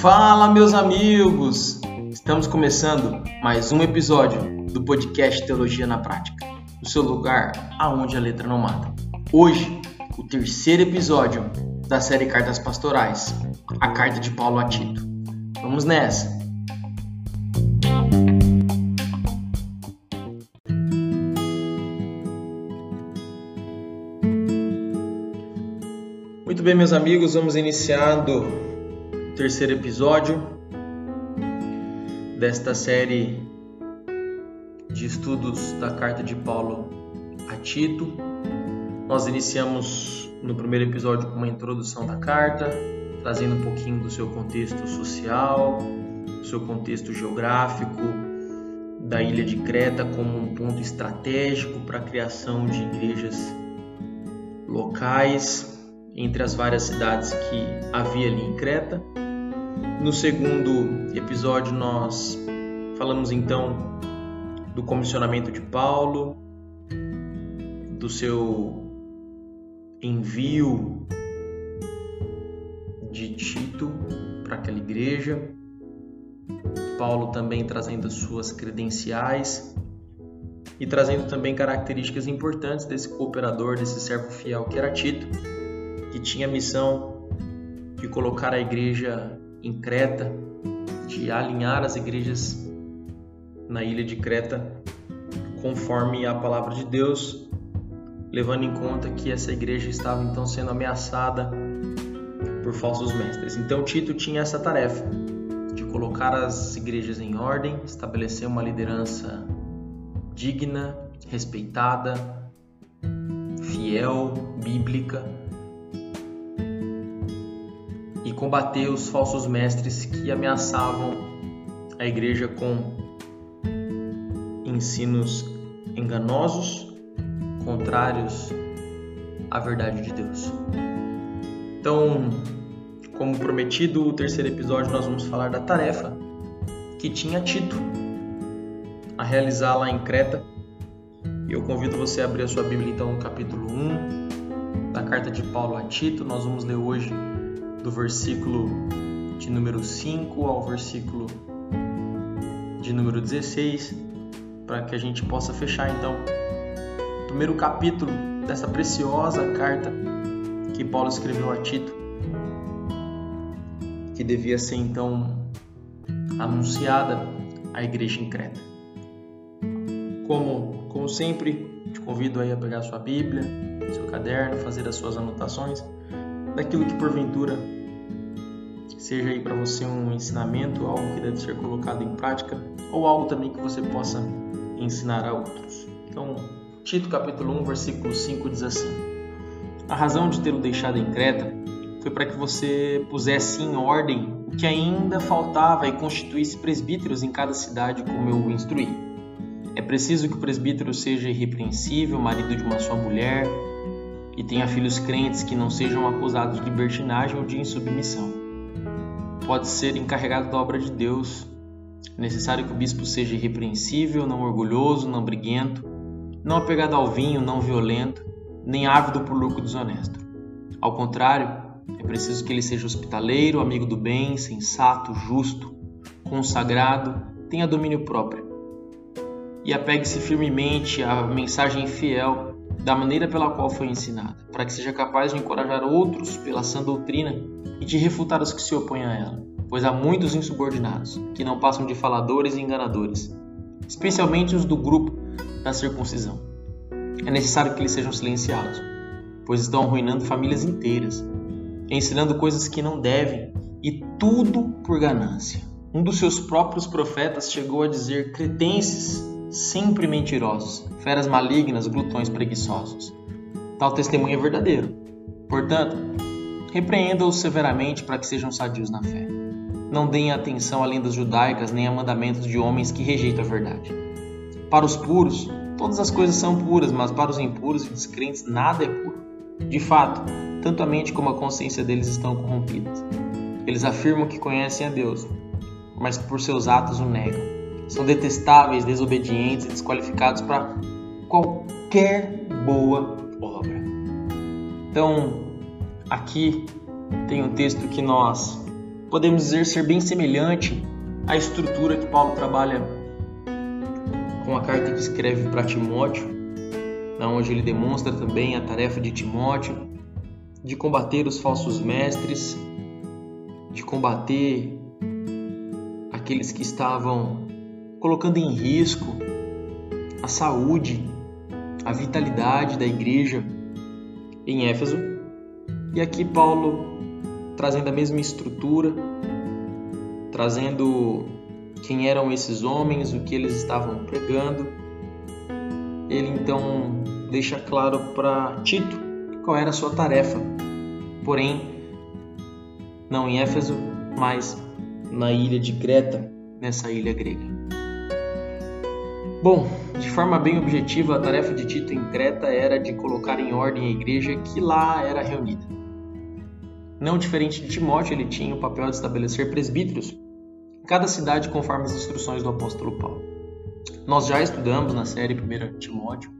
Fala, meus amigos! Estamos começando mais um episódio do podcast Teologia na Prática, o seu lugar aonde a letra não mata. Hoje, o terceiro episódio da série Cartas Pastorais, a carta de Paulo a Tito. Vamos nessa! Muito bem, meus amigos, vamos iniciando terceiro episódio desta série de estudos da carta de Paulo a Tito. Nós iniciamos no primeiro episódio com uma introdução da carta, trazendo um pouquinho do seu contexto social, do seu contexto geográfico, da ilha de Creta como um ponto estratégico para a criação de igrejas locais entre as várias cidades que havia ali em Creta. No segundo episódio, nós falamos então do comissionamento de Paulo, do seu envio de Tito para aquela igreja. Paulo também trazendo as suas credenciais e trazendo também características importantes desse cooperador, desse servo fiel que era Tito, que tinha a missão de colocar a igreja em Creta, de alinhar as igrejas na ilha de Creta conforme a palavra de Deus, levando em conta que essa igreja estava então sendo ameaçada por falsos mestres. Então Tito tinha essa tarefa de colocar as igrejas em ordem, estabelecer uma liderança digna, respeitada, fiel, bíblica combater os falsos mestres que ameaçavam a igreja com ensinos enganosos, contrários à verdade de Deus. Então, como prometido, o terceiro episódio nós vamos falar da tarefa que tinha Tito a realizar lá em Creta. Eu convido você a abrir a sua Bíblia então no capítulo 1 da carta de Paulo a Tito. Nós vamos ler hoje do versículo de número 5 ao versículo de número 16, para que a gente possa fechar então o primeiro capítulo dessa preciosa carta que Paulo escreveu a Tito, que devia ser então anunciada à igreja em Creta. Como, como sempre, te convido aí a pegar sua Bíblia, seu caderno, fazer as suas anotações daquilo que porventura seja aí para você um ensinamento, algo que deve ser colocado em prática ou algo também que você possa ensinar a outros. Então, Tito capítulo 1, versículo 5 diz assim: A razão de tê-lo deixado em Creta foi para que você pusesse em ordem o que ainda faltava e constituísse presbíteros em cada cidade, como eu o instruí. É preciso que o presbítero seja irrepreensível, marido de uma só mulher, e tenha filhos crentes que não sejam acusados de libertinagem ou de insubmissão. Pode ser encarregado da obra de Deus. É necessário que o bispo seja irrepreensível, não orgulhoso, não briguento, não apegado ao vinho, não violento, nem ávido por lucro desonesto. Ao contrário, é preciso que ele seja hospitaleiro, amigo do bem, sensato, justo, consagrado, tenha domínio próprio. E apegue-se firmemente à mensagem fiel da maneira pela qual foi ensinada, para que seja capaz de encorajar outros pela sã doutrina e de refutar os que se opõem a ela, pois há muitos insubordinados, que não passam de faladores e enganadores, especialmente os do grupo da circuncisão. É necessário que eles sejam silenciados, pois estão arruinando famílias inteiras, ensinando coisas que não devem e tudo por ganância. Um dos seus próprios profetas chegou a dizer: cretenses sempre mentirosos, feras malignas, glutões preguiçosos. Tal testemunho é verdadeiro. Portanto, repreenda-os severamente para que sejam sadios na fé. Não deem atenção a lendas judaicas nem a mandamentos de homens que rejeitam a verdade. Para os puros, todas as coisas são puras, mas para os impuros e descrentes nada é puro. De fato, tanto a mente como a consciência deles estão corrompidas. Eles afirmam que conhecem a Deus, mas por seus atos o negam são detestáveis, desobedientes e desqualificados para qualquer boa obra. Então, aqui tem um texto que nós podemos dizer ser bem semelhante à estrutura que Paulo trabalha com a carta que escreve para Timóteo, onde ele demonstra também a tarefa de Timóteo de combater os falsos mestres, de combater aqueles que estavam colocando em risco a saúde, a vitalidade da igreja em Éfeso. E aqui Paulo trazendo a mesma estrutura, trazendo quem eram esses homens, o que eles estavam pregando. Ele então deixa claro para Tito qual era a sua tarefa. Porém, não em Éfeso, mas na ilha de Creta, nessa ilha grega. Bom, de forma bem objetiva, a tarefa de Tito em Creta era de colocar em ordem a igreja que lá era reunida. Não diferente de Timóteo, ele tinha o papel de estabelecer presbíteros em cada cidade conforme as instruções do apóstolo Paulo. Nós já estudamos na série 1 Timóteo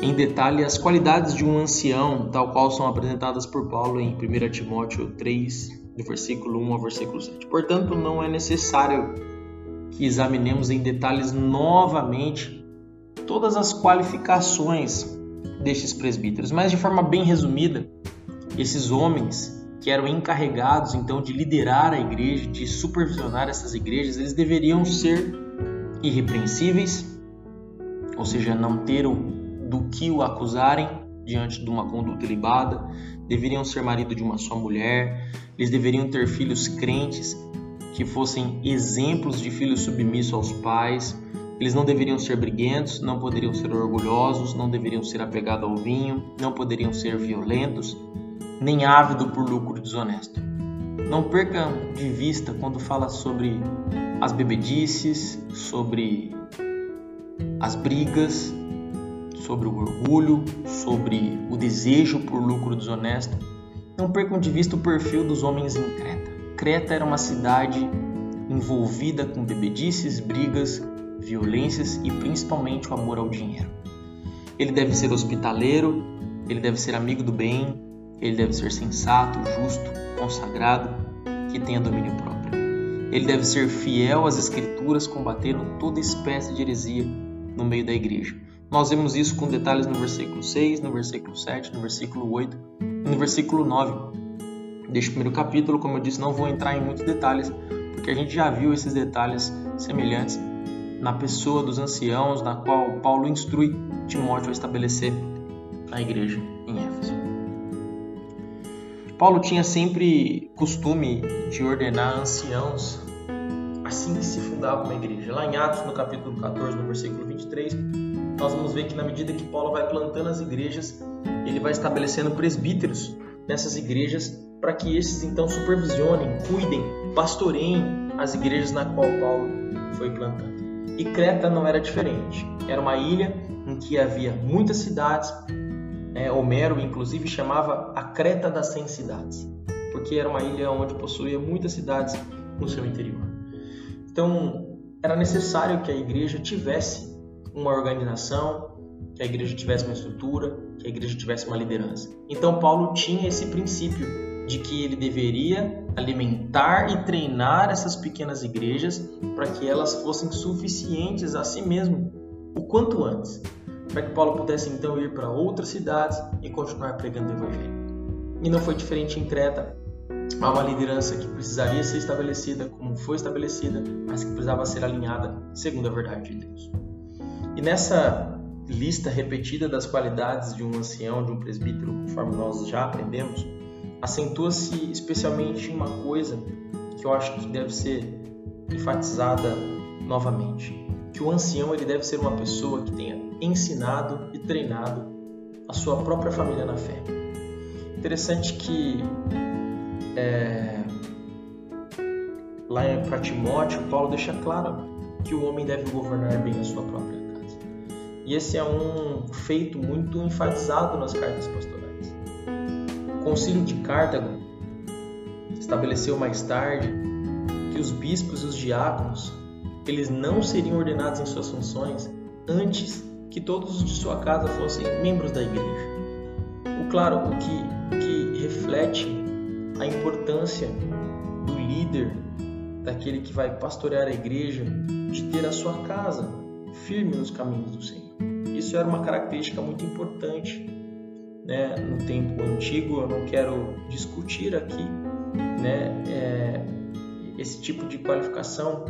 em detalhe as qualidades de um ancião, tal qual são apresentadas por Paulo em 1 Timóteo 3, do versículo 1 ao versículo 7. Portanto, não é necessário que examinemos em detalhes novamente todas as qualificações destes presbíteros, mas de forma bem resumida, esses homens que eram encarregados então de liderar a igreja, de supervisionar essas igrejas, eles deveriam ser irrepreensíveis, ou seja, não ter o, do que o acusarem diante de uma conduta libada, deveriam ser marido de uma só mulher, eles deveriam ter filhos crentes que fossem exemplos de filhos submissos aos pais, eles não deveriam ser briguentos, não poderiam ser orgulhosos, não deveriam ser apegados ao vinho, não poderiam ser violentos, nem ávido por lucro desonesto. Não percam de vista quando fala sobre as bebedices, sobre as brigas, sobre o orgulho, sobre o desejo por lucro desonesto. Não percam de vista o perfil dos homens em Creta. Era uma cidade envolvida com bebedices, brigas, violências e principalmente o amor ao dinheiro. Ele deve ser hospitaleiro, ele deve ser amigo do bem, ele deve ser sensato, justo, consagrado, que tenha domínio próprio. Ele deve ser fiel às Escrituras, combatendo toda espécie de heresia no meio da igreja. Nós vemos isso com detalhes no versículo 6, no versículo 7, no versículo 8 e no versículo 9 deste primeiro capítulo. Como eu disse, não vou entrar em muitos detalhes, porque a gente já viu esses detalhes semelhantes na pessoa dos anciãos, na qual Paulo instrui Timóteo a estabelecer a igreja em Éfeso. Paulo tinha sempre costume de ordenar anciãos assim que se fundava uma igreja. Lá em Atos, no capítulo 14, no versículo 23, nós vamos ver que na medida que Paulo vai plantando as igrejas, ele vai estabelecendo presbíteros nessas igrejas para que esses então supervisionem, cuidem, pastoreiem as igrejas na qual Paulo foi plantando. E Creta não era diferente. Era uma ilha em que havia muitas cidades, é, Homero, inclusive, chamava a Creta das 100 cidades, porque era uma ilha onde possuía muitas cidades no seu interior. Então, era necessário que a igreja tivesse uma organização, que a igreja tivesse uma estrutura, que a igreja tivesse uma liderança. Então, Paulo tinha esse princípio de que ele deveria alimentar e treinar essas pequenas igrejas para que elas fossem suficientes a si mesmo o quanto antes para que Paulo pudesse então ir para outras cidades e continuar pregando o Evangelho. E não foi diferente em Creta. Há uma liderança que precisaria ser estabelecida como foi estabelecida, mas que precisava ser alinhada segundo a verdade de Deus. E nessa lista repetida das qualidades de um ancião, de um presbítero, conforme nós já aprendemos, acentua-se especialmente uma coisa que eu acho que deve ser enfatizada novamente que o ancião ele deve ser uma pessoa que tenha ensinado e treinado a sua própria família na fé. Interessante que é, lá para Timóteo, Paulo deixa claro que o homem deve governar bem a sua própria casa. E esse é um feito muito enfatizado nas cartas pastorais. O Concílio de Cartago estabeleceu mais tarde que os bispos e os diáconos eles não seriam ordenados em suas funções antes que todos os de sua casa fossem membros da igreja. O claro, o que, que reflete a importância do líder, daquele que vai pastorear a igreja, de ter a sua casa firme nos caminhos do Senhor. Isso era uma característica muito importante né, no tempo antigo. Eu não quero discutir aqui né, é, esse tipo de qualificação,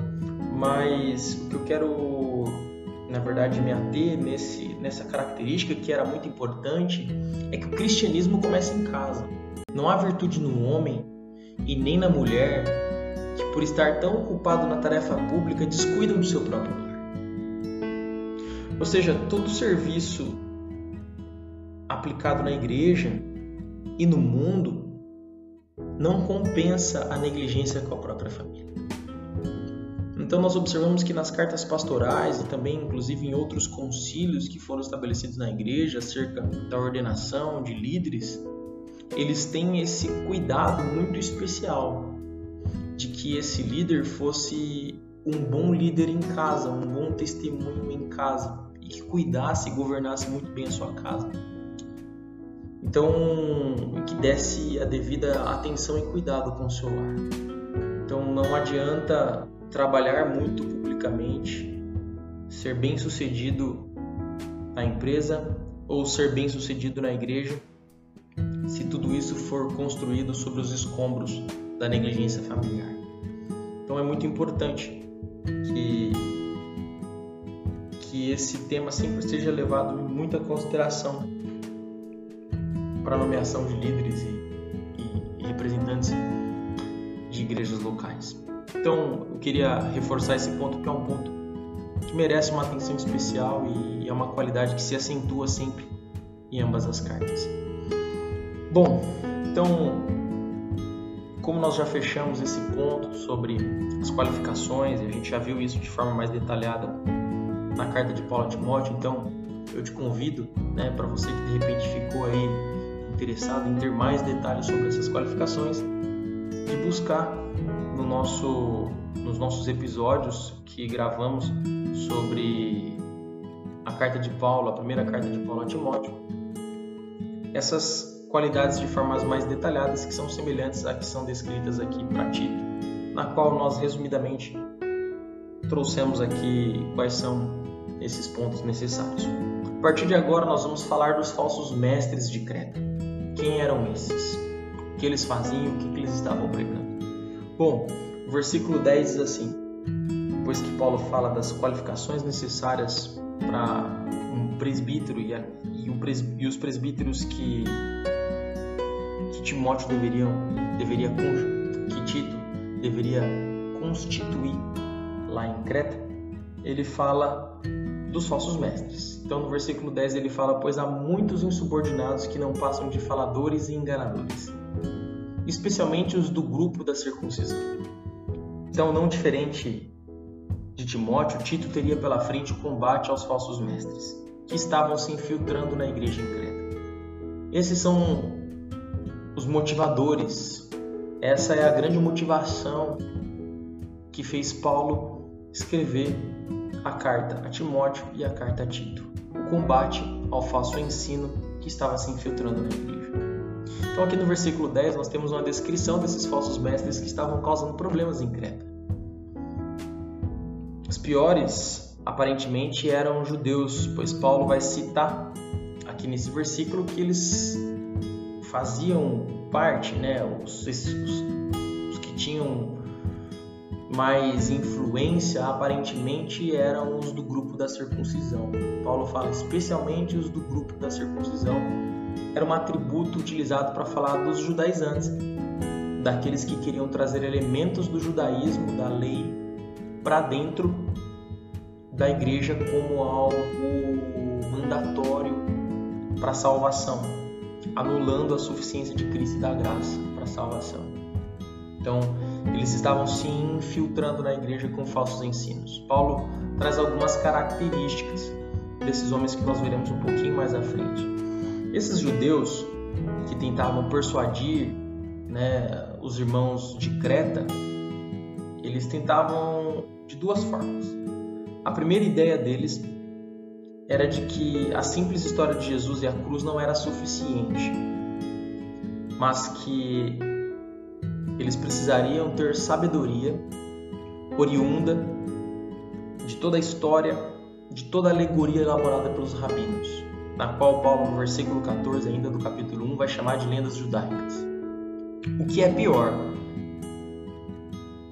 mas o que eu quero, na verdade, me ater nesse, nessa característica que era muito importante é que o cristianismo começa em casa. Não há virtude no homem e nem na mulher que, por estar tão ocupado na tarefa pública, descuidam do seu próprio lar. Ou seja, todo serviço aplicado na igreja e no mundo não compensa a negligência com a própria família. Então nós observamos que nas cartas pastorais e também inclusive em outros concílios que foram estabelecidos na igreja acerca da ordenação de líderes, eles têm esse cuidado muito especial de que esse líder fosse um bom líder em casa, um bom testemunho em casa e que cuidasse e governasse muito bem a sua casa. Então, que desse a devida atenção e cuidado com o seu lar. Então, não adianta trabalhar muito publicamente, ser bem sucedido na empresa ou ser bem sucedido na igreja, se tudo isso for construído sobre os escombros da negligência familiar. Então, é muito importante que que esse tema sempre seja levado em muita consideração para nomeação de líderes e, e, e representantes de igrejas locais. Então, eu queria reforçar esse ponto, que é um ponto que merece uma atenção especial e é uma qualidade que se acentua sempre em ambas as cartas. Bom, então, como nós já fechamos esse ponto sobre as qualificações, a gente já viu isso de forma mais detalhada na carta de Paulo a Timóteo, então eu te convido, né, para você que de repente ficou aí interessado em ter mais detalhes sobre essas qualificações, de buscar no nosso, nos nossos episódios que gravamos sobre a carta de Paulo, a primeira carta de Paulo a Timóteo, essas qualidades de formas mais detalhadas que são semelhantes à que são descritas aqui para Tito, na qual nós resumidamente trouxemos aqui quais são esses pontos necessários. A partir de agora nós vamos falar dos falsos mestres de Creta. Quem eram esses? O que eles faziam? O que eles estavam pregando? Bom, o versículo 10 diz assim: depois que Paulo fala das qualificações necessárias para um presbítero e, a, e, um pres, e, os presbíteros que, que Timóteo deveriam, deveria que Tito deveria constituir lá em Creta, ele fala dos falsos mestres. Então, no versículo 10 ele fala: Pois há muitos insubordinados que não passam de faladores e enganadores, especialmente os do grupo da circuncisão. Então, não diferente de Timóteo, Tito teria pela frente o combate aos falsos mestres, que estavam se infiltrando na igreja em Creta. Esses são os motivadores, essa é a grande motivação que fez Paulo escrever a carta a Timóteo e a carta a Tito, o combate ao falso ensino que estava se infiltrando na igreja. Então, aqui no versículo 10, nós temos uma descrição desses falsos mestres que estavam causando problemas em Creta. Os piores, aparentemente, eram judeus, pois Paulo vai citar aqui nesse versículo que eles faziam parte, né, os, os, os que tinham mais influência aparentemente eram os do grupo da circuncisão. Paulo fala especialmente os do grupo da circuncisão. Era um atributo utilizado para falar dos judaizantes, daqueles que queriam trazer elementos do judaísmo, da lei, para dentro da igreja como algo mandatório para salvação, anulando a suficiência de Cristo e da graça para salvação. Então, eles estavam se infiltrando na igreja com falsos ensinos. Paulo traz algumas características desses homens que nós veremos um pouquinho mais à frente. Esses judeus que tentavam persuadir né, os irmãos de Creta, eles tentavam de duas formas. A primeira ideia deles era de que a simples história de Jesus e a cruz não era suficiente, mas que eles precisariam ter sabedoria oriunda de toda a história, de toda a alegoria elaborada pelos rabinos, na qual Paulo, no versículo 14 ainda do capítulo 1, vai chamar de lendas judaicas. O que é pior,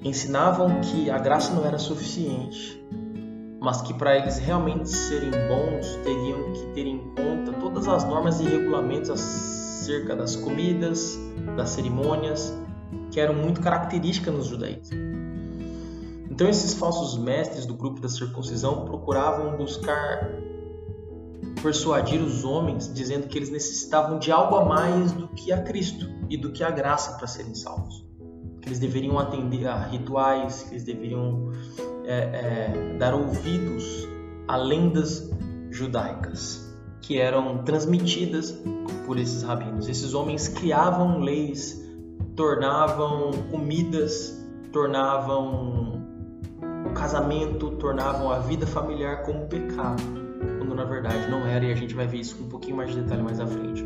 ensinavam que a graça não era suficiente, mas que para eles realmente serem bons teriam que ter em conta todas as normas e regulamentos acerca das comidas, das cerimônias, que eram muito características nos judaísmo. Então esses falsos mestres do grupo da circuncisão procuravam buscar persuadir os homens, dizendo que eles necessitavam de algo a mais do que a Cristo e do que a graça para serem salvos. Que eles deveriam atender a rituais, que eles deveriam é, é, dar ouvidos a lendas judaicas que eram transmitidas por esses rabinos. Esses homens criavam leis, tornavam comidas, tornavam o casamento, tornavam a vida familiar como pecado, quando na verdade não era, e a gente vai ver isso com um pouquinho mais de detalhe mais à frente.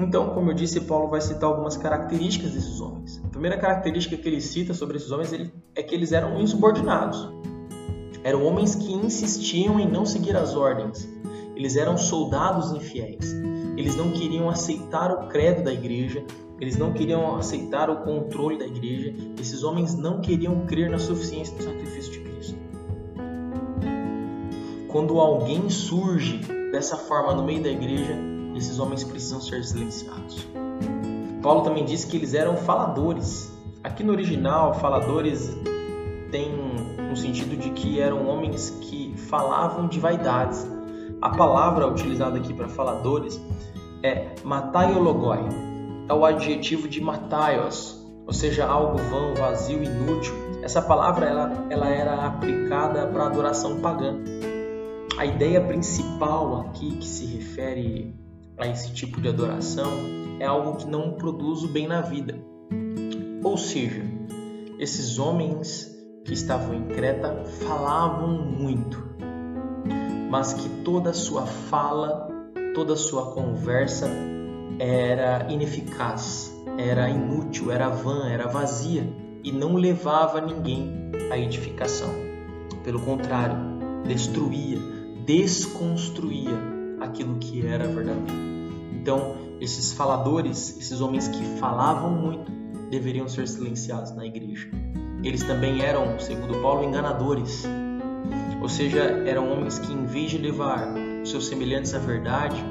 Então, como eu disse, Paulo vai citar algumas características desses homens. A primeira característica que ele cita sobre esses homens é que eles eram insubordinados. Eram homens que insistiam em não seguir as ordens. Eles eram soldados infiéis. Eles não queriam aceitar o credo da igreja, eles não queriam aceitar o controle da igreja. Esses homens não queriam crer na suficiência do sacrifício de Cristo. Quando alguém surge dessa forma no meio da igreja, esses homens precisam ser silenciados. Paulo também disse que eles eram faladores. Aqui no original, faladores tem um sentido de que eram homens que falavam de vaidades. A palavra utilizada aqui para faladores é mataiologoi, é o adjetivo de mataios, ou seja, algo vão, vazio, inútil. Essa palavra ela, ela era aplicada para adoração pagã. A ideia principal aqui que se refere a esse tipo de adoração é algo que não produz o bem na vida. Ou seja, esses homens que estavam em Creta falavam muito, mas que toda sua fala, toda sua conversa era ineficaz, era inútil, era vã, era vazia e não levava ninguém à edificação. Pelo contrário, destruía, desconstruía aquilo que era verdadeiro. Então, esses faladores, esses homens que falavam muito, deveriam ser silenciados na igreja. Eles também eram, segundo Paulo, enganadores. Ou seja, eram homens que, em vez de levar seus semelhantes à verdade,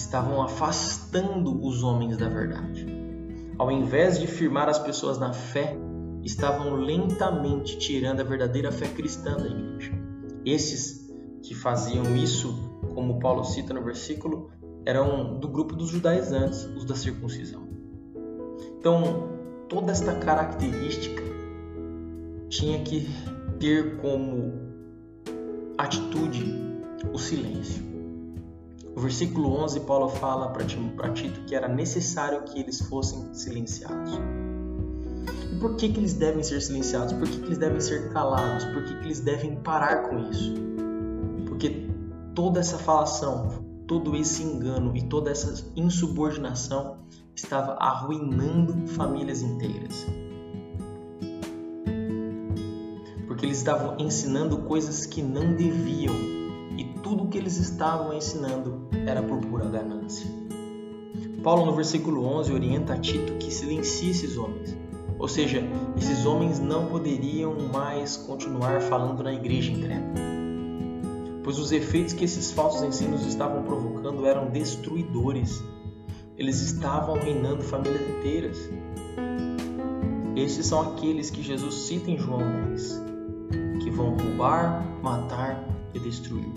estavam afastando os homens da verdade. Ao invés de firmar as pessoas na fé, estavam lentamente tirando a verdadeira fé cristã da igreja. Esses que faziam isso como Paulo cita no versículo, eram do grupo dos judaizantes, os da circuncisão. Então, toda esta característica tinha que ter como atitude o silêncio. O versículo 11, Paulo fala para Tito que era necessário que eles fossem silenciados. E por que, que eles devem ser silenciados? Por que, que eles devem ser calados? Por que, que eles devem parar com isso? Porque toda essa falação, todo esse engano e toda essa insubordinação estava arruinando famílias inteiras. Porque eles estavam ensinando coisas que não deviam tudo o que eles estavam ensinando era por pura ganância. Paulo, no versículo 11, orienta a Tito que silencie esses homens. Ou seja, esses homens não poderiam mais continuar falando na igreja em Creta pois os efeitos que esses falsos ensinos estavam provocando eram destruidores. Eles estavam reinando famílias inteiras. Esses são aqueles que Jesus cita em João 10, que vão roubar, matar e destruir.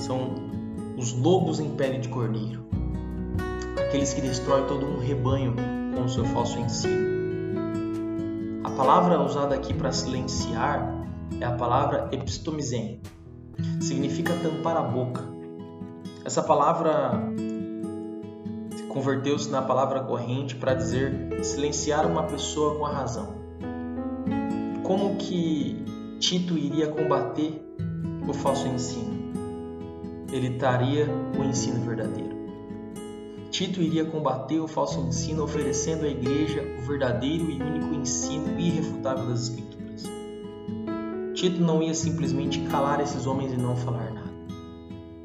São os lobos em pele de cordeiro, aqueles que destroem todo um rebanho com o seu falso ensino. A palavra usada aqui para silenciar é a palavra epistomizem, significa tampar a boca. Essa palavra converteu-se na palavra corrente para dizer silenciar uma pessoa com a razão. Como que Tito iria combater o falso ensino? Ele traria o ensino verdadeiro. Tito iria combater o falso ensino, oferecendo à igreja o verdadeiro e único ensino irrefutável das Escrituras. Tito não ia simplesmente calar esses homens e não falar nada.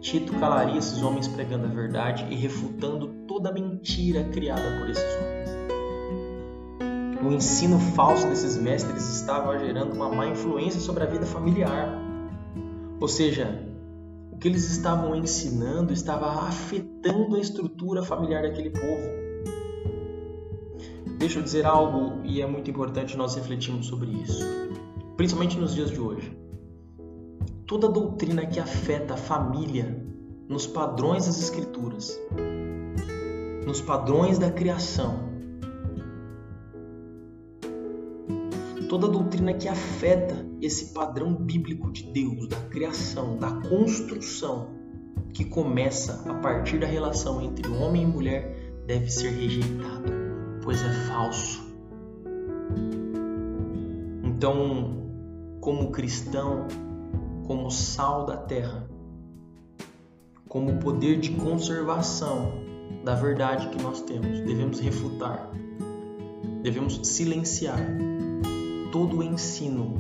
Tito calaria esses homens pregando a verdade e refutando toda a mentira criada por esses homens. O ensino falso desses mestres estava gerando uma má influência sobre a vida familiar. Ou seja, o que eles estavam ensinando estava afetando a estrutura familiar daquele povo. Deixa eu dizer algo e é muito importante nós refletirmos sobre isso, principalmente nos dias de hoje. Toda doutrina que afeta a família nos padrões das Escrituras, nos padrões da criação, toda doutrina que afeta esse padrão bíblico de Deus, da criação, da construção, que começa a partir da relação entre homem e mulher, deve ser rejeitado, pois é falso. Então, como cristão, como sal da terra, como poder de conservação da verdade que nós temos, devemos refutar, devemos silenciar todo o ensino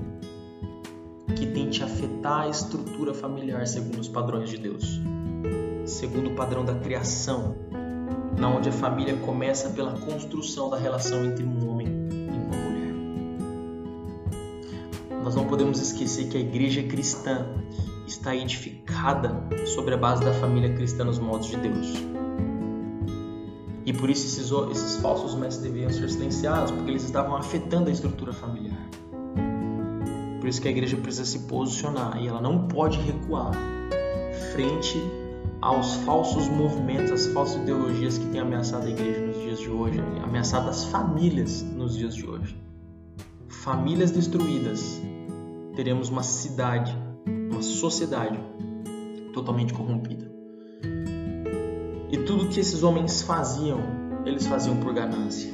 que tente afetar a estrutura familiar segundo os padrões de Deus, segundo o padrão da criação, na onde a família começa pela construção da relação entre um homem e uma mulher. Nós não podemos esquecer que a igreja cristã está edificada sobre a base da família cristã nos modos de Deus. E por isso esses, esses falsos mestres deveriam ser silenciados, porque eles estavam afetando a estrutura familiar. Por isso que a igreja precisa se posicionar e ela não pode recuar frente aos falsos movimentos, às falsas ideologias que têm ameaçado a igreja nos dias de hoje, ameaçado as famílias nos dias de hoje. Famílias destruídas, teremos uma cidade, uma sociedade totalmente corrompida. E tudo que esses homens faziam, eles faziam por ganância.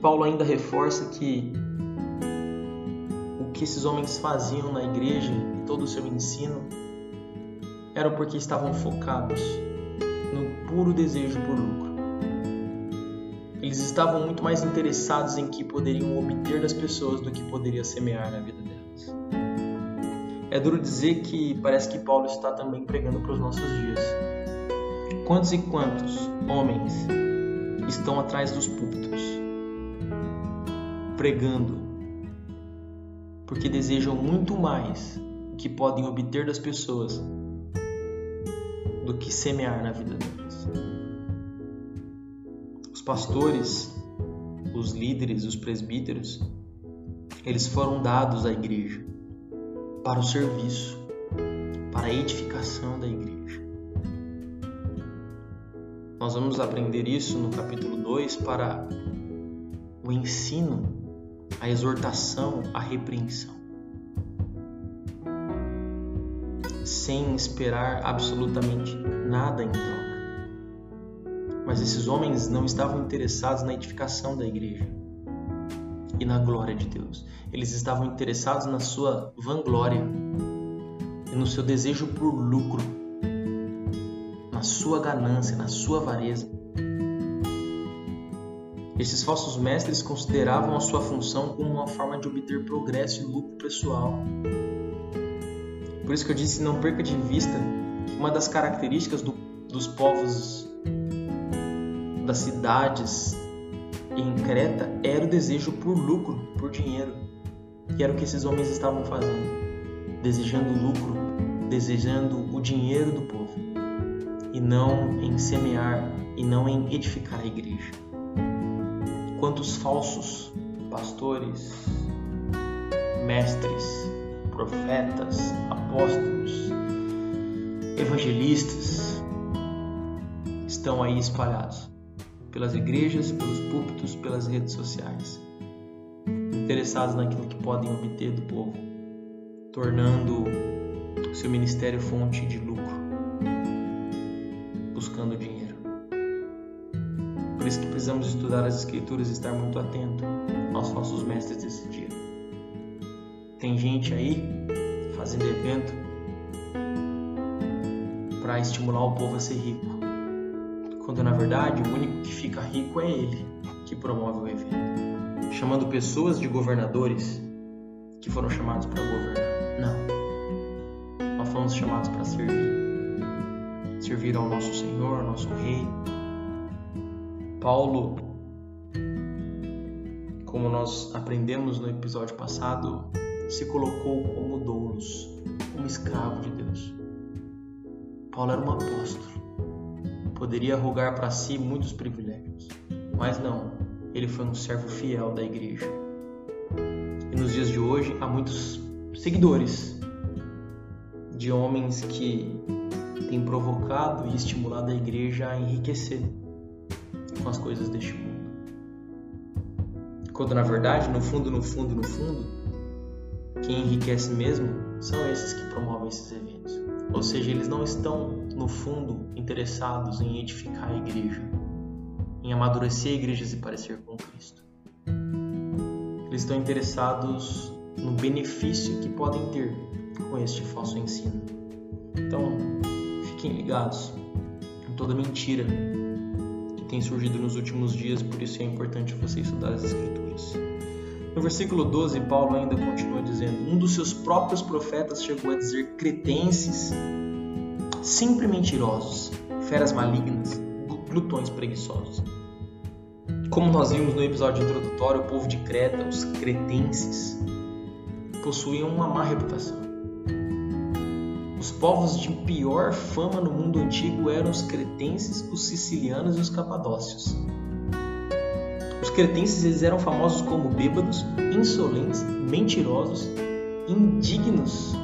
Paulo ainda reforça que o que esses homens faziam na igreja e todo o seu ensino era porque estavam focados no puro desejo por lucro. Eles estavam muito mais interessados em que poderiam obter das pessoas do que poderia semear na vida delas. É duro dizer que parece que Paulo está também pregando para os nossos dias. Quantos e quantos homens estão atrás dos púlpitos, pregando, porque desejam muito mais o que podem obter das pessoas do que semear na vida delas. Os pastores, os líderes, os presbíteros, eles foram dados à igreja para o serviço, para a edificação da igreja. Nós vamos aprender isso no capítulo 2 para o ensino, a exortação, a repreensão. Sem esperar absolutamente nada em troca. Mas esses homens não estavam interessados na edificação da igreja e na glória de Deus. Eles estavam interessados na sua vanglória e no seu desejo por lucro sua ganância, na sua avareza. Esses falsos mestres consideravam a sua função como uma forma de obter progresso e lucro pessoal. Por isso que eu disse, não perca de vista que uma das características do, dos povos das cidades em Creta era o desejo por lucro, por dinheiro. E era o que esses homens estavam fazendo, desejando lucro, desejando o dinheiro do e não em semear e não em edificar a igreja. Quantos falsos pastores, mestres, profetas, apóstolos, evangelistas estão aí espalhados pelas igrejas, pelos púlpitos, pelas redes sociais, interessados naquilo que podem obter do povo, tornando seu ministério fonte de lucro buscando dinheiro. Por isso que precisamos estudar as escrituras e estar muito atento aos falsos mestres desse dia. Tem gente aí fazendo evento para estimular o povo a ser rico. Quando na verdade o único que fica rico é ele que promove o evento. Chamando pessoas de governadores que foram chamados para governar. Não. Nós fomos chamados para servir. Servir ao nosso Senhor, nosso Rei. Paulo, como nós aprendemos no episódio passado, se colocou como doulos, como escravo de Deus. Paulo era um apóstolo. Poderia rogar para si muitos privilégios, mas não, ele foi um servo fiel da igreja. E nos dias de hoje há muitos seguidores de homens que têm provocado e estimulado a igreja a enriquecer com as coisas deste mundo. Quando na verdade, no fundo, no fundo, no fundo, quem enriquece mesmo são esses que promovem esses eventos. Ou seja, eles não estão, no fundo, interessados em edificar a igreja, em amadurecer a igreja e parecer com Cristo. Eles estão interessados no benefício que podem ter com este falso ensino. Então, fiquem ligados em toda mentira que tem surgido nos últimos dias, por isso é importante você estudar as Escrituras. No versículo 12, Paulo ainda continua dizendo: Um dos seus próprios profetas chegou a dizer cretenses, sempre mentirosos, feras malignas, glutões preguiçosos. Como nós vimos no episódio introdutório, o povo de Creta, os cretenses, possuíam uma má reputação. Os povos de pior fama no mundo antigo eram os cretenses, os sicilianos e os capadócios. Os cretenses eles eram famosos como bêbados, insolentes, mentirosos, indignos,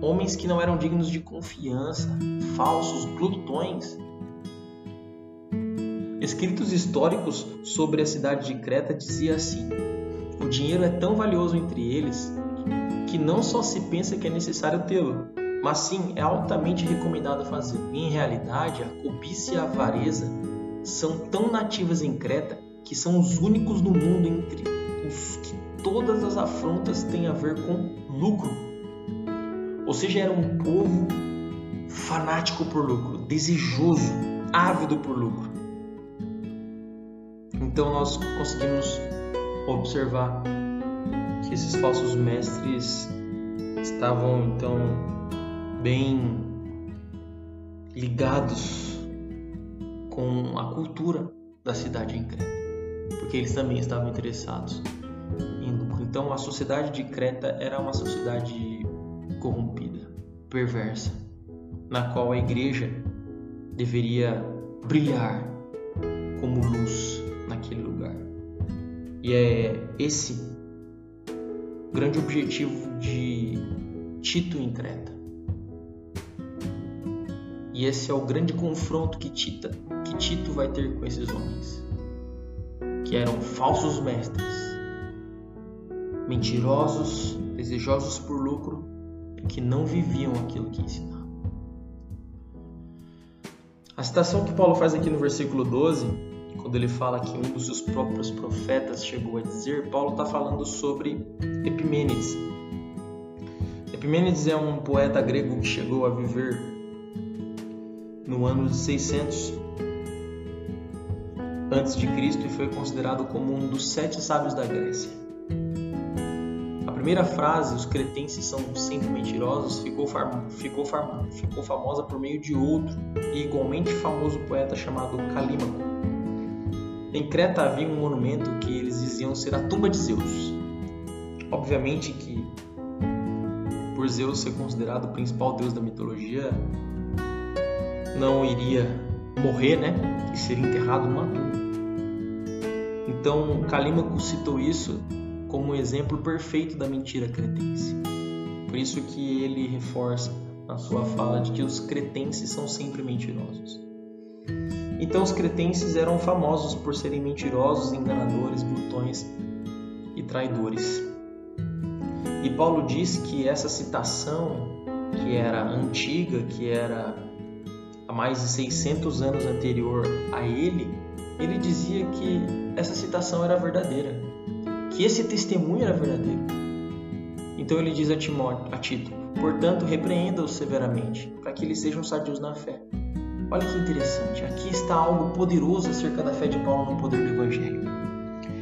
homens que não eram dignos de confiança, falsos, glutões. Escritos históricos sobre a cidade de Creta dizia assim: o dinheiro é tão valioso entre eles que não só se pensa que é necessário tê-lo, mas sim é altamente recomendado fazê-lo. Em realidade, a cobiça e a avareza são tão nativas em Creta que são os únicos no mundo entre os que todas as afrontas têm a ver com lucro. Ou seja, era um povo fanático por lucro, desejoso, ávido por lucro. Então nós conseguimos observar que esses falsos mestres estavam então bem ligados com a cultura da cidade em Creta porque eles também estavam interessados em lucro. Então a sociedade de Creta era uma sociedade corrompida, perversa, na qual a igreja deveria brilhar como luz naquele lugar. E é esse grande objetivo de Tito em Creta. E esse é o grande confronto que, Tita, que Tito vai ter com esses homens que eram falsos mestres, mentirosos, desejosos por lucro e que não viviam aquilo que ensinavam. A citação que Paulo faz aqui no versículo 12, quando ele fala que um dos seus próprios profetas chegou a dizer, Paulo está falando sobre Epimênides. Epimênides é um poeta grego que chegou a viver no ano de 600 antes de Cristo e foi considerado como um dos sete sábios da Grécia. A primeira frase, os cretenses são sempre mentirosos, ficou, ficou, ficou famosa por meio de outro e igualmente famoso poeta chamado Calímaco. Em Creta havia um monumento que eles diziam ser a tumba de Zeus. Obviamente que, por Zeus ser considerado o principal deus da mitologia, não iria morrer, né? E ser enterrado numa tumba. Então, Calímaco citou isso como um exemplo perfeito da mentira cretense. Por isso que ele reforça na sua fala de que os cretenses são sempre mentirosos. Então, os cretenses eram famosos por serem mentirosos, enganadores, glutões e traidores. E Paulo diz que essa citação, que era antiga, que era há mais de 600 anos anterior a ele, ele dizia que essa citação era verdadeira, que esse testemunho era verdadeiro. Então ele diz a Timóteo, a Tito: Portanto, repreenda-os severamente, para que eles sejam sadios na fé. Olha que interessante, aqui está algo poderoso acerca da fé de Paulo no poder do Evangelho.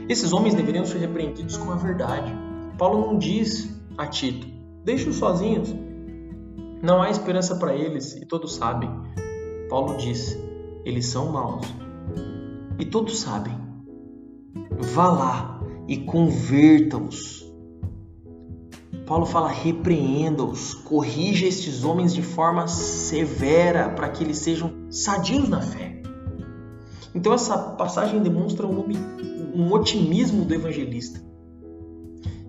Esses homens deveriam ser repreendidos com a verdade. Paulo não diz a Tito: deixe-os sozinhos. Não há esperança para eles e todos sabem. Paulo diz: eles são maus. E todos sabem. Vá lá e converta-os. Paulo fala: repreenda-os, corrija estes homens de forma severa para que eles sejam sadios na fé. Então, essa passagem demonstra um, um otimismo do evangelista.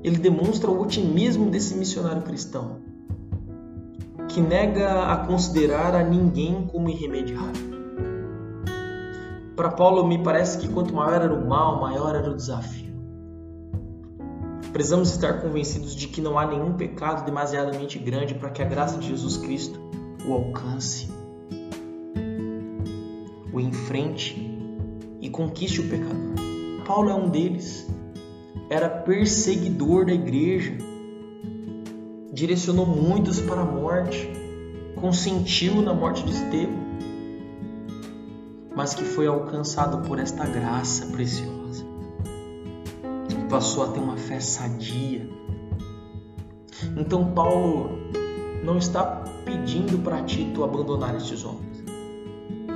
Ele demonstra o otimismo desse missionário cristão, que nega a considerar a ninguém como irremediável. Para Paulo, me parece que quanto maior era o mal, maior era o desafio. Precisamos estar convencidos de que não há nenhum pecado demasiadamente grande para que a graça de Jesus Cristo o alcance, o enfrente e conquiste o pecador. Paulo é um deles. Era perseguidor da igreja, direcionou muitos para a morte, consentiu na morte de Estevão, mas que foi alcançado por esta graça preciosa passou a ter uma fé sadia. Então Paulo não está pedindo para Tito abandonar estes homens.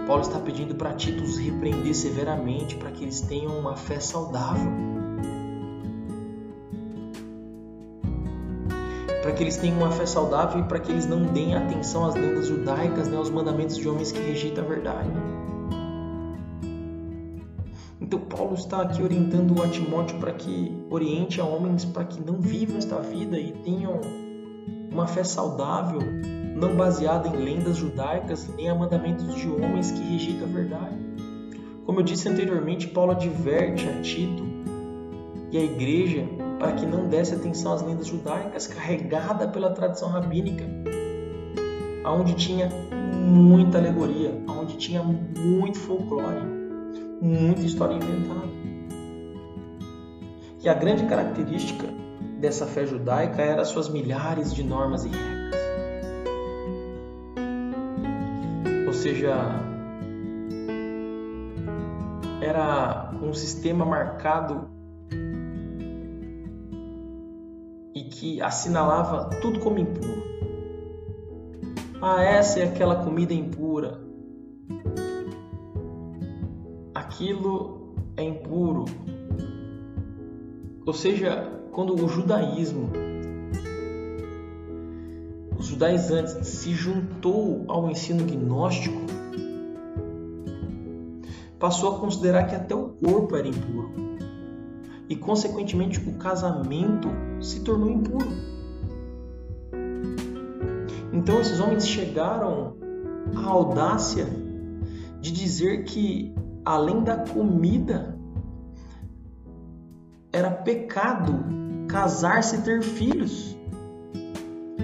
Paulo está pedindo para Tito os repreender severamente para que eles tenham uma fé saudável. Para que eles tenham uma fé saudável e para que eles não deem atenção às lendas judaicas, nem aos mandamentos de homens que rejeitam a verdade. Então Paulo está aqui orientando a Timóteo para que oriente a homens para que não vivam esta vida e tenham uma fé saudável, não baseada em lendas judaicas nem a mandamentos de homens que rejeitam a verdade. Como eu disse anteriormente, Paulo adverte a Tito e a igreja para que não desse atenção às lendas judaicas carregada pela tradição rabínica, aonde tinha muita alegoria, aonde tinha muito folclore muita história inventada. E a grande característica dessa fé judaica era as suas milhares de normas e regras. Ou seja, era um sistema marcado e que assinalava tudo como impuro. Ah, essa é aquela comida impura aquilo é impuro. Ou seja, quando o judaísmo, os judaizantes se juntou ao ensino gnóstico, passou a considerar que até o corpo era impuro. E, consequentemente, o casamento se tornou impuro. Então, esses homens chegaram à audácia de dizer que além da comida, era pecado casar-se e ter filhos.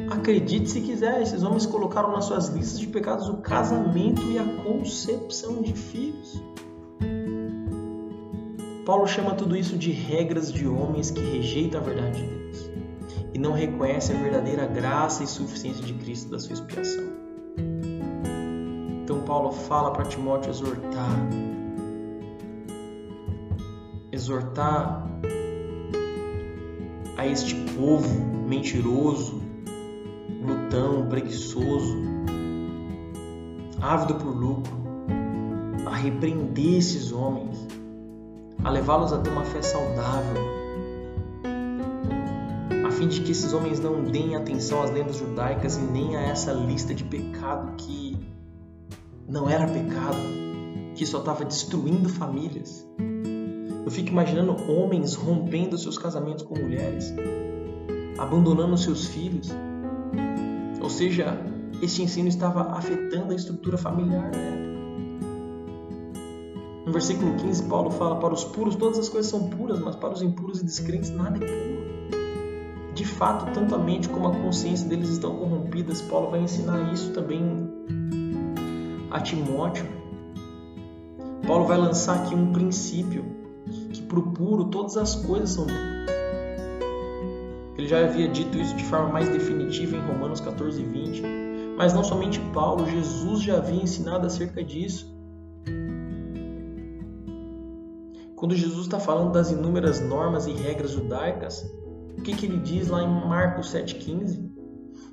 Acredite se quiser, esses homens colocaram nas suas listas de pecados o casamento e a concepção de filhos. Paulo chama tudo isso de regras de homens que rejeitam a verdade de Deus e não reconhecem a verdadeira graça e suficiência de Cristo da sua expiação. Então Paulo fala para Timóteo exortar exortar a este povo mentiroso, glutão, preguiçoso, ávido por lucro, a repreender esses homens, a levá-los a ter uma fé saudável, a fim de que esses homens não deem atenção às lendas judaicas e nem a essa lista de pecado que não era pecado, que só estava destruindo famílias. Eu fico imaginando homens rompendo seus casamentos com mulheres, abandonando seus filhos. Ou seja, esse ensino estava afetando a estrutura familiar época. No versículo 15, Paulo fala: Para os puros todas as coisas são puras, mas para os impuros e descrentes nada é puro. De fato, tanto a mente como a consciência deles estão corrompidas. Paulo vai ensinar isso também a Timóteo. Paulo vai lançar aqui um princípio para o puro todas as coisas são puras. Ele já havia dito isso de forma mais definitiva em Romanos 14, 20. Mas não somente Paulo, Jesus já havia ensinado acerca disso. Quando Jesus está falando das inúmeras normas e regras judaicas, o que, que ele diz lá em Marcos 7,15?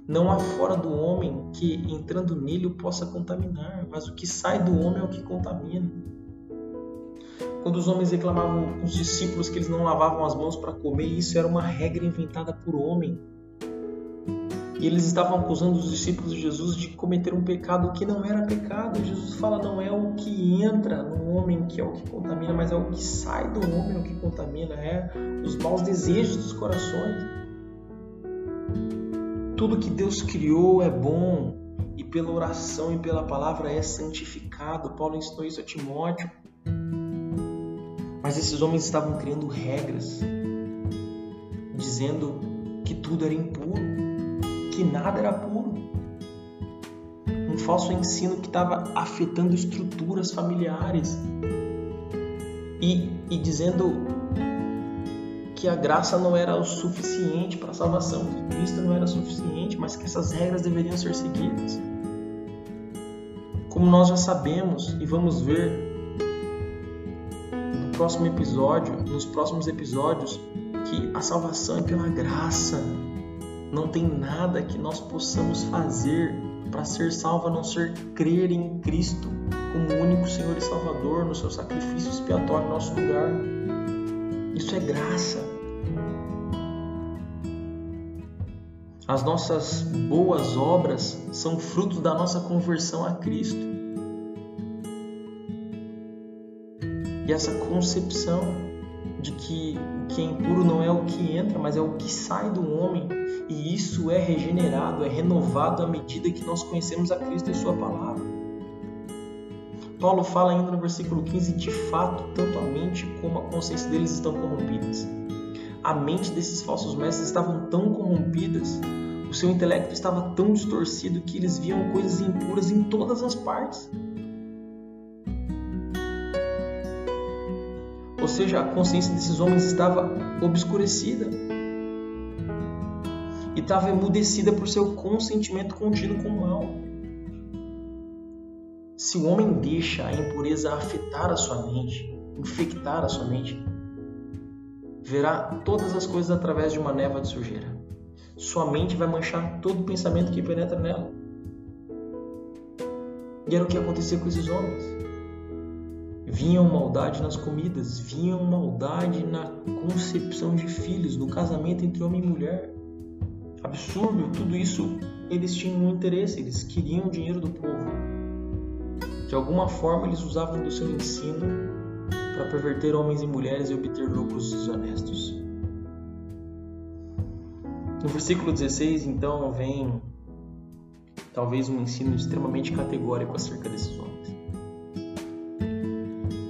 Não há fora do homem que, entrando nele, o possa contaminar, mas o que sai do homem é o que contamina. Quando os homens reclamavam com os discípulos que eles não lavavam as mãos para comer, isso era uma regra inventada por homem. E eles estavam acusando os discípulos de Jesus de cometer um pecado que não era pecado. Jesus fala: não é o que entra no homem que é o que contamina, mas é o que sai do homem é o que contamina, é os maus desejos dos corações. Tudo que Deus criou é bom e pela oração e pela palavra é santificado. Paulo ensinou isso a Timóteo. Mas esses homens estavam criando regras, dizendo que tudo era impuro, que nada era puro. Um falso ensino que estava afetando estruturas familiares e, e dizendo que a graça não era o suficiente para a salvação, que Cristo não era suficiente, mas que essas regras deveriam ser seguidas. Como nós já sabemos e vamos ver próximo episódio, nos próximos episódios, que a salvação é pela graça. Não tem nada que nós possamos fazer para ser salvo a não ser crer em Cristo como único Senhor e Salvador no seu sacrifício expiatório em nosso lugar. Isso é graça. As nossas boas obras são frutos da nossa conversão a Cristo. E essa concepção de que o que é impuro não é o que entra, mas é o que sai do homem, e isso é regenerado, é renovado à medida que nós conhecemos a Cristo e Sua palavra. Paulo fala ainda no versículo 15: de fato, tanto a mente como a consciência deles estão corrompidas. A mente desses falsos mestres estavam tão corrompidas, o seu intelecto estava tão distorcido que eles viam coisas impuras em todas as partes. Ou seja, a consciência desses homens estava obscurecida e estava emudecida por seu consentimento contínuo com o mal. Se o homem deixa a impureza afetar a sua mente, infectar a sua mente, verá todas as coisas através de uma névoa de sujeira. Sua mente vai manchar todo pensamento que penetra nela. E era o que acontecia com esses homens. Vinham maldade nas comidas, vinham maldade na concepção de filhos, no casamento entre homem e mulher. Absurdo, tudo isso eles tinham um interesse, eles queriam o dinheiro do povo. De alguma forma eles usavam do seu ensino para perverter homens e mulheres e obter lucros desonestos. No versículo 16, então, vem talvez um ensino extremamente categórico acerca desses homens.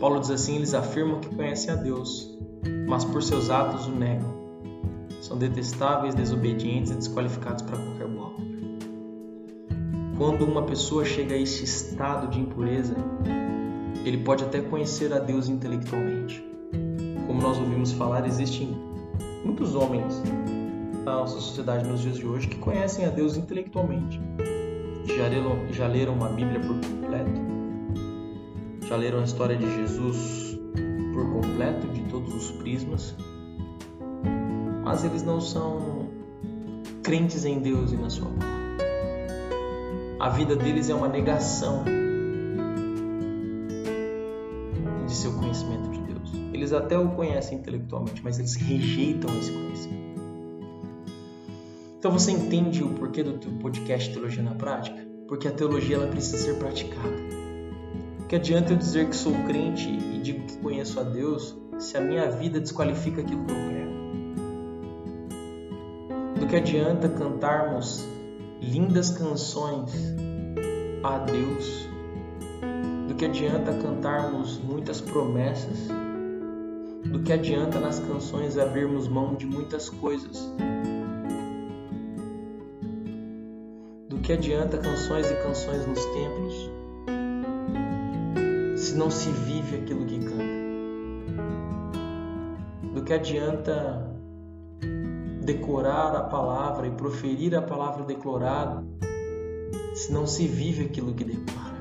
Paulo diz assim: eles afirmam que conhecem a Deus, mas por seus atos o negam. São detestáveis, desobedientes e desqualificados para qualquer boa obra. Quando uma pessoa chega a este estado de impureza, ele pode até conhecer a Deus intelectualmente. Como nós ouvimos falar, existem muitos homens na nossa sociedade nos dias de hoje que conhecem a Deus intelectualmente. Já leram, já leram uma Bíblia por completo, já leram a história de Jesus por completo, de todos os prismas, mas eles não são crentes em Deus e na sua palavra. A vida deles é uma negação de seu conhecimento de Deus. Eles até o conhecem intelectualmente, mas eles rejeitam esse conhecimento. Então você entende o porquê do podcast Teologia na Prática? Porque a teologia ela precisa ser praticada. Que adianta eu dizer que sou crente e digo que conheço a Deus se a minha vida desqualifica aquilo que eu prego? Do que adianta cantarmos lindas canções a Deus? Do que adianta cantarmos muitas promessas? Do que adianta nas canções abrirmos mão de muitas coisas? Do que adianta canções e canções nos templos? Se não se vive aquilo que canta? Do que adianta decorar a palavra e proferir a palavra declarada se não se vive aquilo que declara,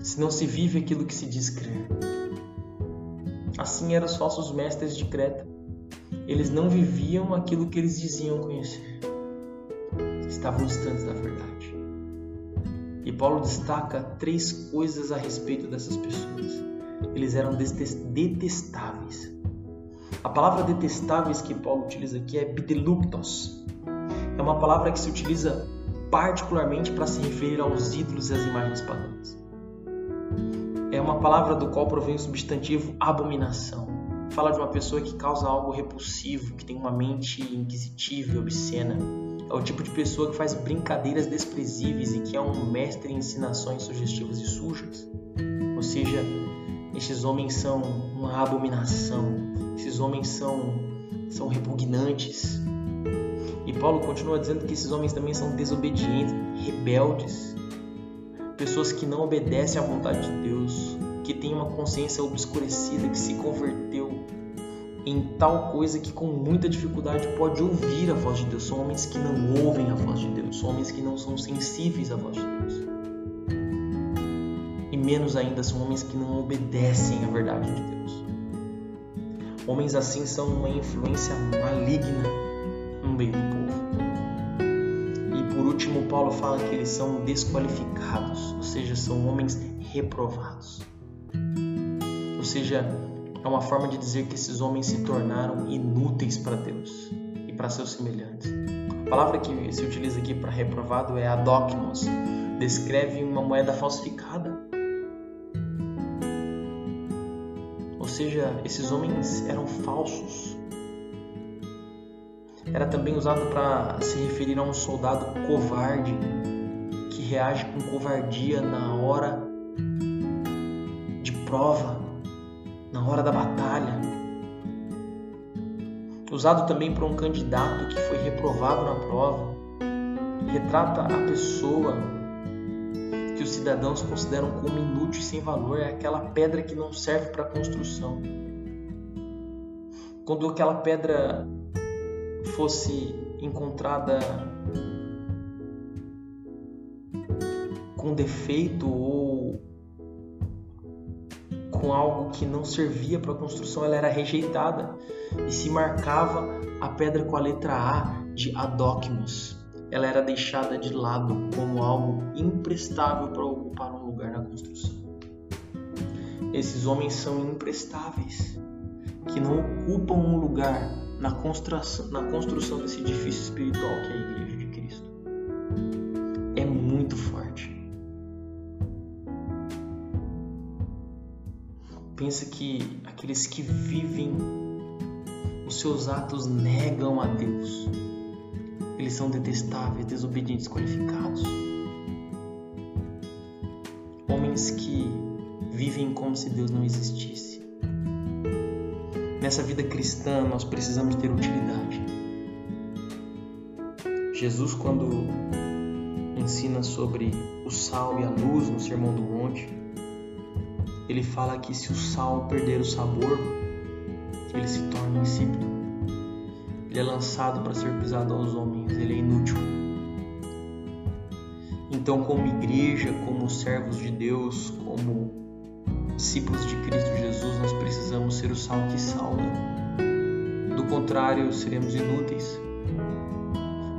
se não se vive aquilo que se diz crer. Assim eram os falsos mestres de Creta. Eles não viviam aquilo que eles diziam conhecer. Estavam distantes da verdade. Paulo destaca três coisas a respeito dessas pessoas. Eles eram detestáveis. A palavra detestáveis que Paulo utiliza aqui é bideluktos. É uma palavra que se utiliza particularmente para se referir aos ídolos e às imagens pagãs. É uma palavra do qual provém o substantivo abominação. Fala de uma pessoa que causa algo repulsivo, que tem uma mente inquisitiva e obscena. É o tipo de pessoa que faz brincadeiras desprezíveis e que é um mestre em ensinações sugestivas e sujas. Ou seja, esses homens são uma abominação, esses homens são, são repugnantes. E Paulo continua dizendo que esses homens também são desobedientes, rebeldes, pessoas que não obedecem à vontade de Deus, que têm uma consciência obscurecida, que se converteu em tal coisa que com muita dificuldade pode ouvir a voz de Deus. São homens que não ouvem a voz de Deus, são homens que não são sensíveis à voz de Deus menos ainda são homens que não obedecem à verdade de Deus. Homens assim são uma influência maligna no meio do povo. E por último, Paulo fala que eles são desqualificados, ou seja, são homens reprovados. Ou seja, é uma forma de dizer que esses homens se tornaram inúteis para Deus e para seus semelhantes. A palavra que se utiliza aqui para reprovado é adokmos, descreve uma moeda falsificada seja, esses homens eram falsos. Era também usado para se referir a um soldado covarde que reage com covardia na hora de prova, na hora da batalha. Usado também para um candidato que foi reprovado na prova. Retrata a pessoa que os cidadãos consideram como inútil e sem valor é aquela pedra que não serve para construção. Quando aquela pedra fosse encontrada com defeito ou com algo que não servia para a construção, ela era rejeitada e se marcava a pedra com a letra A de Adóquimos ela era deixada de lado como algo imprestável para ocupar um lugar na construção. Esses homens são imprestáveis, que não ocupam um lugar na construção, na construção desse edifício espiritual que é a Igreja de Cristo. É muito forte. Pensa que aqueles que vivem os seus atos negam a Deus eles são detestáveis, desobedientes, qualificados. Homens que vivem como se Deus não existisse. Nessa vida cristã, nós precisamos ter utilidade. Jesus, quando ensina sobre o sal e a luz no Sermão do Monte, ele fala que se o sal perder o sabor, ele se torna insípido. Ele é lançado para ser pisado aos homens, ele é inútil. Então, como igreja, como servos de Deus, como discípulos de Cristo Jesus, nós precisamos ser o sal que salga. Do contrário, seremos inúteis.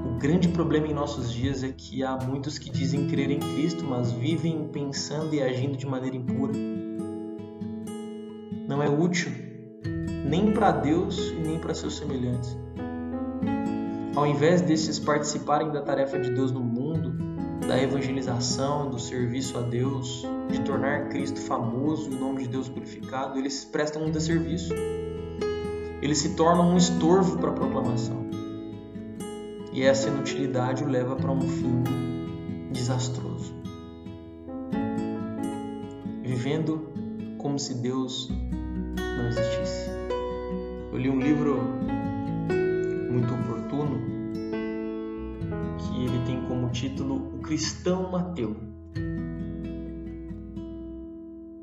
O grande problema em nossos dias é que há muitos que dizem crer em Cristo, mas vivem pensando e agindo de maneira impura. Não é útil nem para Deus e nem para seus semelhantes. Ao invés desses participarem da tarefa de Deus no mundo, da evangelização, do serviço a Deus, de tornar Cristo famoso e o nome de Deus glorificado, eles prestam um desserviço. Eles se tornam um estorvo para a proclamação. E essa inutilidade o leva para um fim desastroso. Vivendo como se Deus não existisse. Eu li um livro muito oportuno que ele tem como título O Cristão Mateu.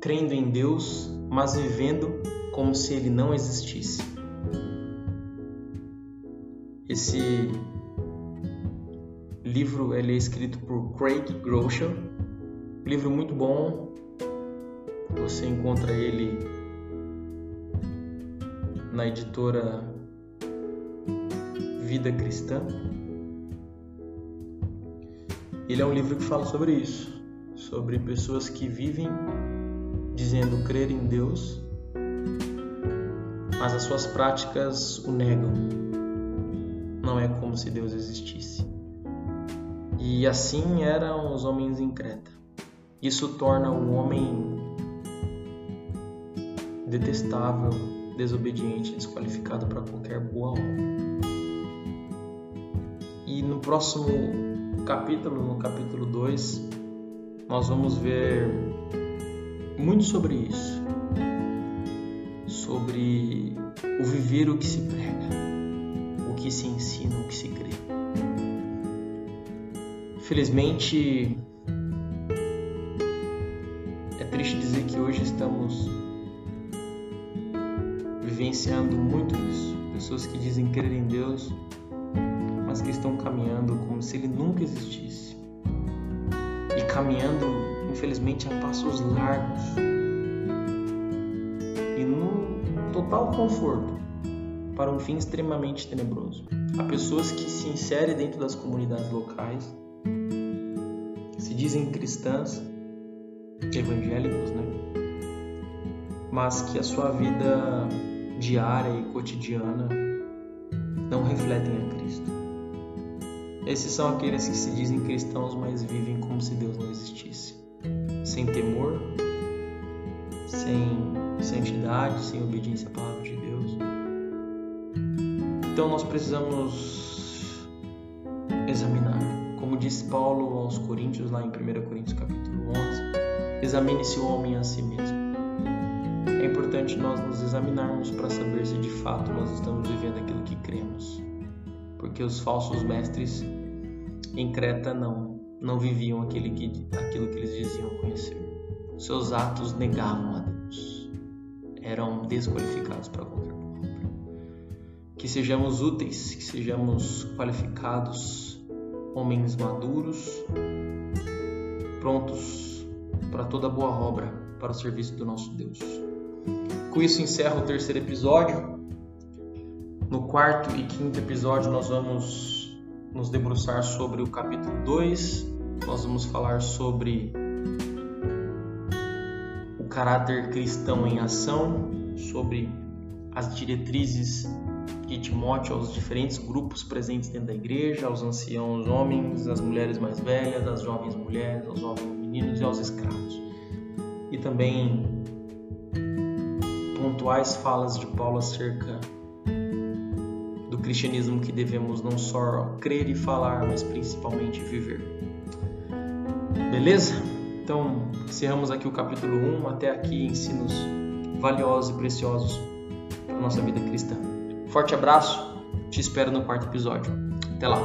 Crendo em Deus, mas vivendo como se ele não existisse. Esse livro ele é escrito por Craig Groeschel, livro muito bom. Você encontra ele na editora Vida Cristã. Ele é um livro que fala sobre isso, sobre pessoas que vivem dizendo crer em Deus, mas as suas práticas o negam. Não é como se Deus existisse. E assim eram os homens em Creta. Isso torna o homem detestável, desobediente, desqualificado para qualquer boa obra. E no próximo capítulo, no capítulo 2, nós vamos ver muito sobre isso. Sobre o viver o que se prega, o que se ensina, o que se crê. Felizmente, é triste dizer que hoje estamos vivenciando muito isso. Pessoas que dizem crer em Deus, mas que estão caminhando como se ele nunca existisse. E caminhando, infelizmente, a passos largos. E num total conforto para um fim extremamente tenebroso. Há pessoas que se inserem dentro das comunidades locais, se dizem cristãs, evangélicos, né? Mas que a sua vida diária e cotidiana não refletem a Cristo. Esses são aqueles que se dizem cristãos, mas vivem como se Deus não existisse. Sem temor, sem santidade, sem obediência à palavra de Deus. Então nós precisamos examinar. Como diz Paulo aos Coríntios, lá em 1 Coríntios capítulo 11, examine-se o homem a si mesmo. Importante nós nos examinarmos para saber se de fato nós estamos vivendo aquilo que cremos porque os falsos mestres em Creta não não viviam aquele que, aquilo que eles diziam conhecer. Seus atos negavam a Deus. Eram desqualificados para qualquer obra. Que sejamos úteis, que sejamos qualificados, homens maduros, prontos para toda boa obra, para o serviço do nosso Deus. Com isso encerro o terceiro episódio. No quarto e quinto episódio, nós vamos nos debruçar sobre o capítulo 2. Nós vamos falar sobre o caráter cristão em ação, sobre as diretrizes de Timóteo aos diferentes grupos presentes dentro da igreja, aos anciãos homens, às mulheres mais velhas, às jovens mulheres, aos jovens meninos e aos escravos. E também pontuais falas de Paulo acerca cristianismo que devemos não só crer e falar, mas principalmente viver. Beleza? Então, encerramos aqui o capítulo 1. Até aqui, ensinos valiosos e preciosos para a nossa vida cristã. Forte abraço, te espero no quarto episódio. Até lá!